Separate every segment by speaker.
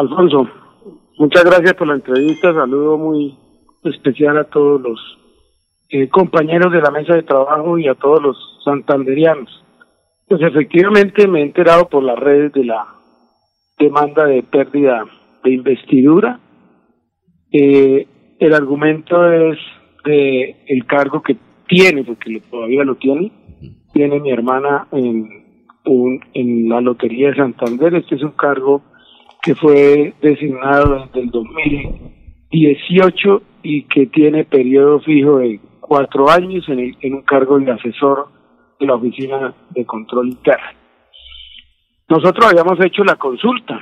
Speaker 1: Alfonso, muchas gracias por la entrevista. Saludo muy especial a todos los eh, compañeros de la mesa de trabajo y a todos los santanderianos. Pues efectivamente me he enterado por las redes de la demanda de pérdida de investidura. Eh, el argumento es de el cargo que tiene, porque todavía lo tiene, tiene mi hermana en, un, en la Lotería de Santander. Este es un cargo que fue designado desde el 2018 y que tiene periodo fijo de cuatro años en, en un cargo de asesor de la Oficina de Control Interno. Nosotros habíamos hecho la consulta,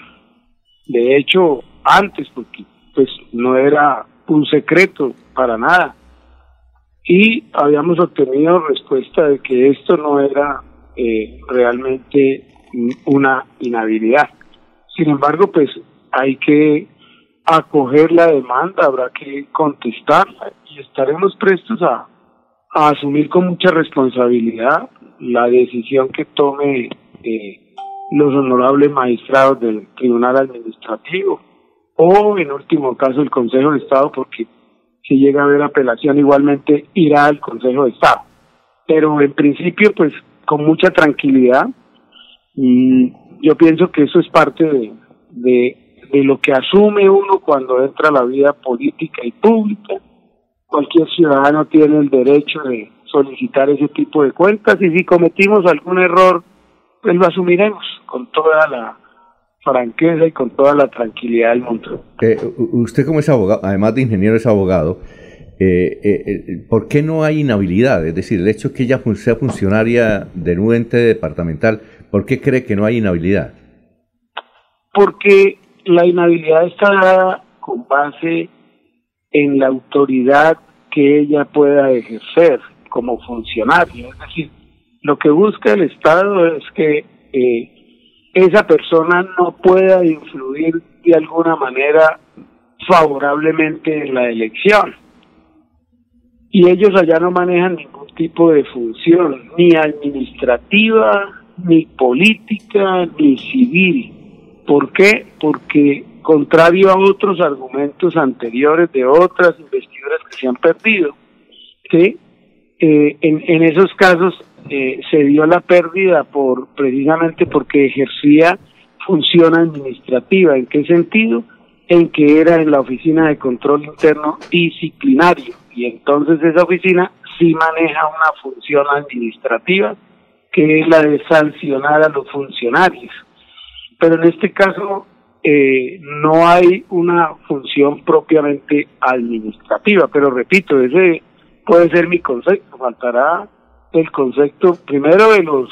Speaker 1: de hecho antes, porque pues no era un secreto para nada, y habíamos obtenido respuesta de que esto no era eh, realmente una inhabilidad. Sin embargo, pues hay que acoger la demanda, habrá que contestarla y estaremos prestos a, asumir con mucha responsabilidad la decisión que tome eh, los honorables magistrados del Tribunal Administrativo o en último caso el Consejo de Estado porque si llega a haber apelación igualmente irá al Consejo de Estado. Pero en principio pues con mucha tranquilidad yo pienso que eso es parte de, de, de lo que asume uno cuando entra a la vida política y pública. Cualquier ciudadano tiene el derecho de solicitar ese tipo de cuentas y si cometimos algún error, pues lo asumiremos con toda la franqueza y con toda la tranquilidad del mundo.
Speaker 2: Eh, usted como es abogado, además de ingeniero es abogado, eh, eh, ¿por qué no hay inhabilidad? Es decir, el hecho de que ella sea funcionaria de un ente departamental, ¿por qué cree que no hay inhabilidad?
Speaker 1: Porque la inhabilidad está dada con base en la autoridad que ella pueda ejercer como funcionario. Es decir, lo que busca el Estado es que eh, esa persona no pueda influir de alguna manera favorablemente en la elección. Y ellos allá no manejan ningún tipo de función, ni administrativa, ni política, ni civil. ¿Por qué? Porque contrario a otros argumentos anteriores de otras investiduras que se han perdido, ¿sí? Eh, en, esos casos eh, se dio la pérdida por precisamente porque ejercía función administrativa. ¿En qué sentido? En que era en la oficina de control interno disciplinario y entonces esa oficina sí maneja una función administrativa que es la de sancionar a los funcionarios. Pero en este caso eh, no hay una función propiamente administrativa, pero repito, ese puede ser mi concepto, faltará el concepto primero de los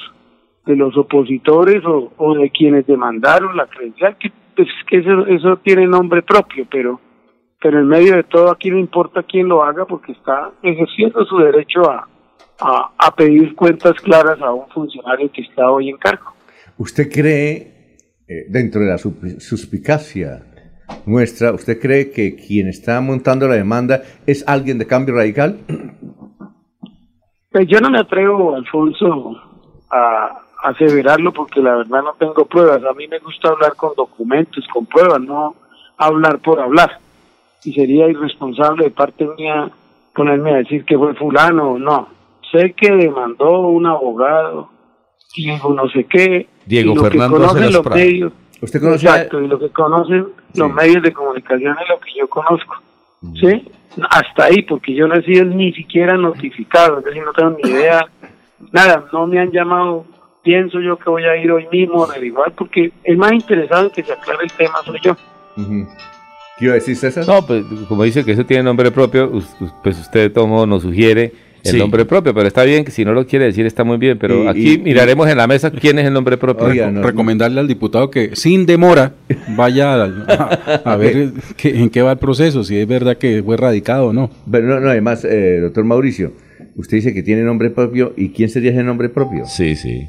Speaker 1: de los opositores o, de quienes demandaron la credencial que pues que eso, eso tiene nombre propio pero pero en medio de todo aquí no importa quién lo haga porque está ejerciendo su derecho a, a, a pedir cuentas claras a un funcionario que está hoy en cargo.
Speaker 2: ¿Usted cree, eh, dentro de la suspicacia nuestra, usted cree que quien está montando la demanda es alguien de cambio radical?
Speaker 1: Pues yo no me atrevo, Alfonso, a, aseverarlo porque la verdad no tengo pruebas. A mí me gusta hablar con documentos, con pruebas, no hablar por hablar. Y sería irresponsable de parte mía ponerme a decir que fue fulano o no. Sé que demandó un abogado, Diego no sé qué.
Speaker 2: Diego y lo Fernando
Speaker 1: que conocen los medios.
Speaker 2: ¿Usted conoce
Speaker 1: Exacto, y lo que conocen sí. los medios de comunicación es lo que yo conozco. Mm. ¿Sí? hasta ahí, porque yo no he sido ni siquiera notificado, es decir, no tengo ni idea, nada, no me han llamado, pienso yo que voy a ir hoy mismo a averiguar, porque el más interesado en que se aclare el tema soy yo.
Speaker 2: Uh -huh. ¿Qué iba a decir César?
Speaker 3: No, pues como dice que eso tiene nombre propio, pues usted de todo modo nos sugiere el sí. nombre propio, pero está bien, que si no lo quiere decir está muy bien, pero y, aquí y, miraremos y, en la mesa quién es el nombre propio.
Speaker 4: Oiga, no, recomendarle al diputado que sin demora vaya a, a, a ver que, en qué va el proceso, si es verdad que fue radicado o no.
Speaker 2: Pero no, no además, eh, doctor Mauricio, usted dice que tiene nombre propio, ¿y quién sería ese nombre propio?
Speaker 3: Sí, sí.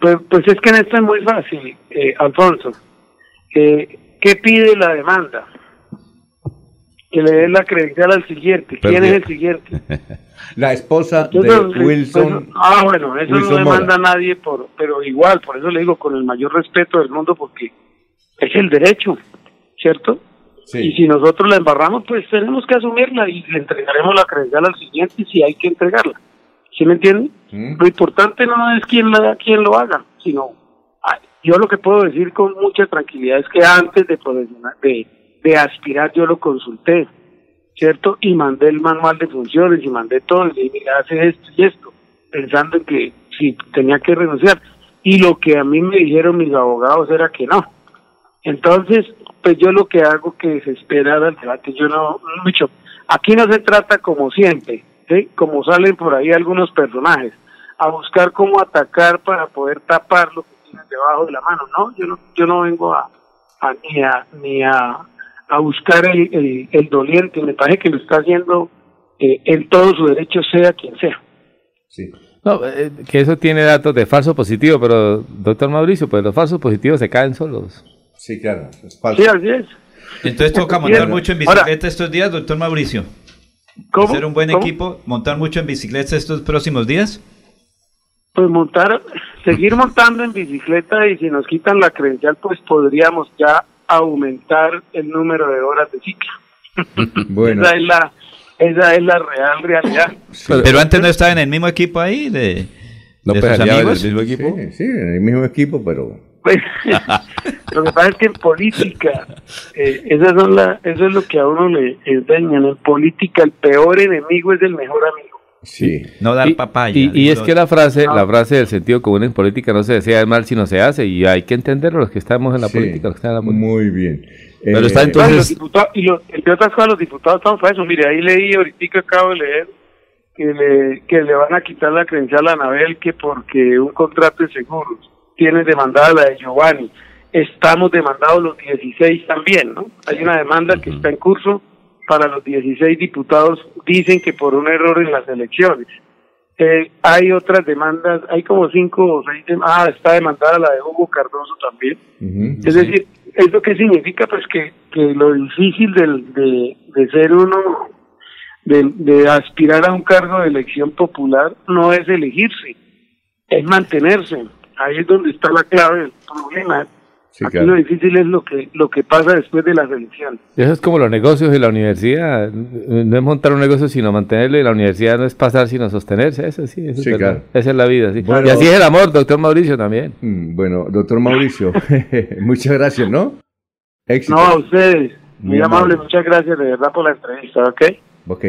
Speaker 1: Pues, pues es que en esto es muy fácil, eh, Alfonso. Eh, ¿Qué pide la demanda? Que le dé la credencial al siguiente. ¿Quién es el siguiente?
Speaker 2: la esposa Entonces, de Wilson.
Speaker 1: Pues, ah, bueno, eso Wilson no demanda a nadie, por, pero igual, por eso le digo con el mayor respeto del mundo, porque es el derecho. ¿cierto? Y si nosotros la embarramos, pues tenemos que asumirla y le entregaremos la credencial al siguiente si hay que entregarla. ¿Sí me entienden? Mm. Lo importante no es quién, la, quién lo haga, sino yo lo que puedo decir con mucha tranquilidad es que antes de, de, de aspirar yo lo consulté, ¿cierto? Y mandé el manual de funciones y mandé todo, y dije, mira, hace esto y esto, pensando en que si tenía que renunciar. Y lo que a mí me dijeron mis abogados era que no. Entonces, pues yo lo que hago que es esperar al debate, yo no, mucho. Aquí no se trata como siempre, ¿sí? como salen por ahí algunos personajes, a buscar cómo atacar para poder tapar lo que tienen debajo de la mano. No, yo no, yo no vengo a, ni a ni a, a buscar el, el, doliente, me parece que lo está haciendo eh, en todo su derecho, sea quien sea.
Speaker 3: Sí. No, eh, que eso tiene datos de falso positivo, pero doctor Mauricio, pues los falsos positivos se caen solos.
Speaker 2: Sí, claro.
Speaker 1: Es falso. Sí, así es.
Speaker 5: Entonces toca montar mucho en bicicleta estos días, doctor Mauricio. ¿Cómo? Hacer un buen equipo, montar mucho en bicicleta estos próximos días.
Speaker 1: Pues montar, seguir montando en bicicleta y si nos quitan la credencial, pues podríamos ya aumentar el número de horas de ciclo. bueno. Esa es la, esa es la real realidad.
Speaker 5: Pero, antes no estaba en el mismo equipo ahí de,
Speaker 2: no de amigos. En el mismo equipo. Sí, sí, en el mismo equipo, pero
Speaker 1: pues, lo que pasa es que en política, eh, esas son la, eso es lo que a uno le enseñan. En política, el peor enemigo es el mejor amigo.
Speaker 3: Sí. No dar papaya. Y, es que la frase, la frase del sentido común en política no se desea mal si no se hace y hay que entenderlo los que estamos en la política.
Speaker 2: Muy bien.
Speaker 1: Pero está eh, entonces... Los diputados, y los, entre otras cosas los diputados están para eso. Mire, ahí leí, ahorita acabo de leer que le, que le van a quitar la credencial a Anabel que porque un contrato de seguros tiene demandada la de Giovanni. Estamos demandados los 16 también, ¿no? Hay una demanda que está en curso para los 16 diputados dicen que por un error en las elecciones. Eh, hay otras demandas, hay como cinco o seis demandas, ah, está demandada la de Hugo Cardoso también. es decir, ¿eso qué significa? Pues que, que lo difícil del, de, de ser uno, de, de aspirar a un cargo de elección popular no es elegirse, es mantenerse. Ahí es donde está la clave del problema. Aquí lo difícil es lo que lo que pasa después de la elección.
Speaker 3: Eso es como los negocios y la universidad. No es montar un negocio sino mantenerlo y la universidad no es pasar sino sostenerse. Eso sí, eso es claro. Esa es la vida. Sí. y así es el amor, doctor Mauricio también.
Speaker 2: Mm, bueno, doctor Mauricio, muchas gracias, ¿no?
Speaker 1: Éxito. No, a ustedes. Muy, amable. muchas gracias de verdad por la entrevista, ¿ok?
Speaker 2: Ok.